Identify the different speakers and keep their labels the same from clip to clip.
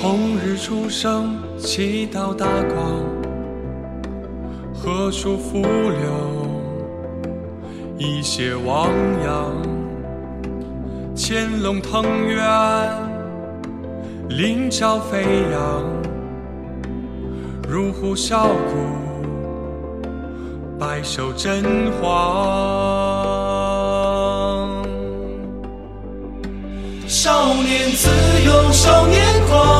Speaker 1: 红日初升，其道大光，何处伏流？一泻汪洋，潜龙腾渊，鳞爪飞扬，入虎啸谷，百兽震惶。
Speaker 2: 少年自由，少年狂，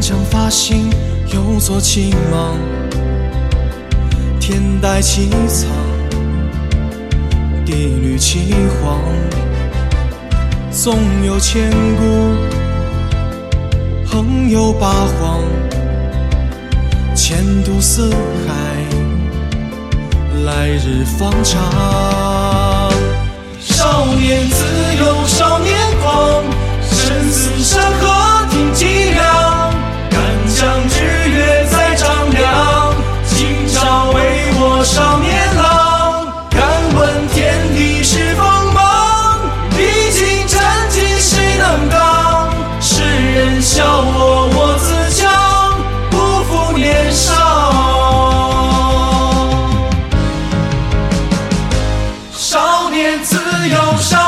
Speaker 2: 将发心有作青芒，天戴其苍，地履其黄。纵有千古，横有八荒，前途似海，来日方长。少年自由，don't show.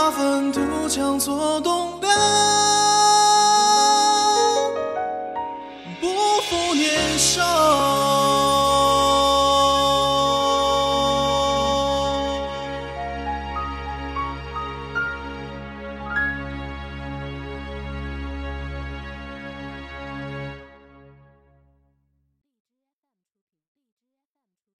Speaker 2: 发愤图强做栋梁不负年少